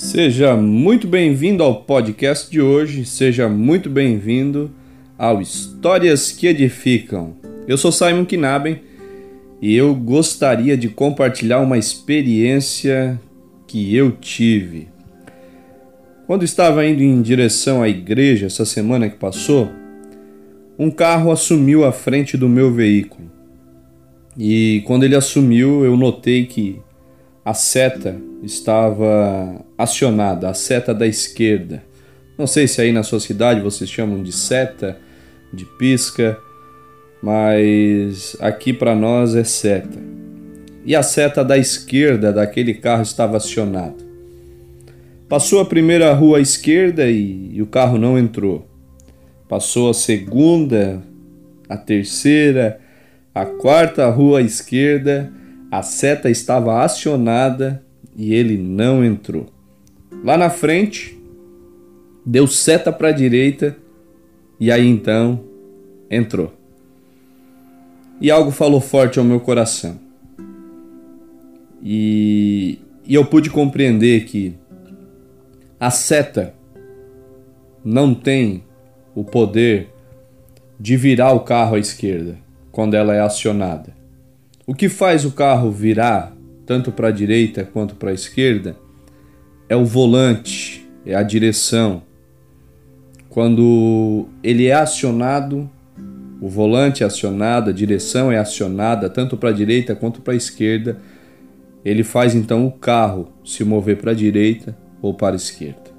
Seja muito bem-vindo ao podcast de hoje, seja muito bem-vindo ao Histórias que Edificam. Eu sou Simon Knaben e eu gostaria de compartilhar uma experiência que eu tive. Quando estava indo em direção à igreja essa semana que passou, um carro assumiu a frente do meu veículo. E quando ele assumiu, eu notei que a seta estava acionada, a seta da esquerda. Não sei se aí na sua cidade vocês chamam de seta, de pisca, mas aqui para nós é seta. E a seta da esquerda daquele carro estava acionada. Passou a primeira rua à esquerda e, e o carro não entrou. Passou a segunda, a terceira, a quarta rua à esquerda, a seta estava acionada e ele não entrou. Lá na frente, deu seta para a direita e aí então entrou. E algo falou forte ao meu coração. E, e eu pude compreender que a seta não tem o poder de virar o carro à esquerda quando ela é acionada. O que faz o carro virar tanto para a direita quanto para a esquerda é o volante, é a direção. Quando ele é acionado, o volante é acionado, a direção é acionada tanto para a direita quanto para a esquerda, ele faz então o carro se mover para a direita ou para a esquerda.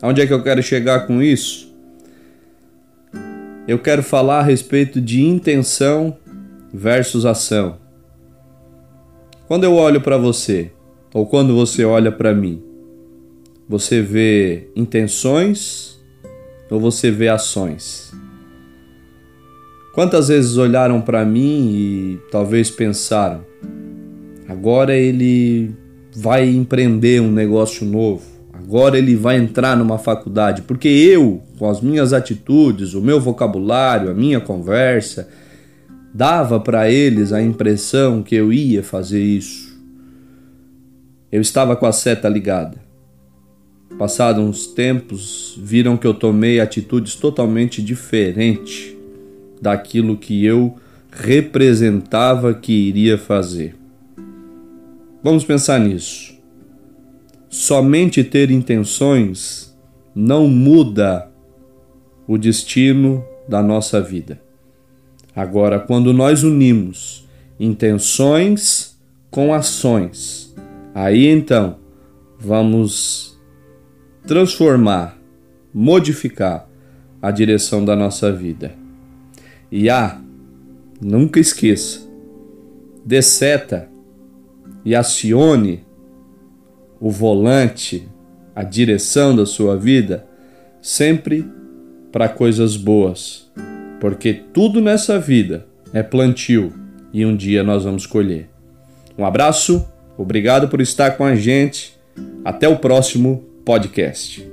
Aonde é que eu quero chegar com isso? Eu quero falar a respeito de intenção versus ação. Quando eu olho para você, ou quando você olha para mim, você vê intenções ou você vê ações? Quantas vezes olharam para mim e talvez pensaram: agora ele vai empreender um negócio novo, agora ele vai entrar numa faculdade, porque eu, com as minhas atitudes, o meu vocabulário, a minha conversa, dava para eles a impressão que eu ia fazer isso. Eu estava com a seta ligada. Passados uns tempos, viram que eu tomei atitudes totalmente diferentes daquilo que eu representava que iria fazer. Vamos pensar nisso. Somente ter intenções não muda o destino da nossa vida. Agora, quando nós unimos intenções com ações, aí então vamos transformar, modificar a direção da nossa vida. E ah, nunca esqueça, dê seta e acione o volante, a direção da sua vida, sempre para coisas boas, porque tudo nessa vida é plantio e um dia nós vamos colher. Um abraço, obrigado por estar com a gente. Até o próximo podcast.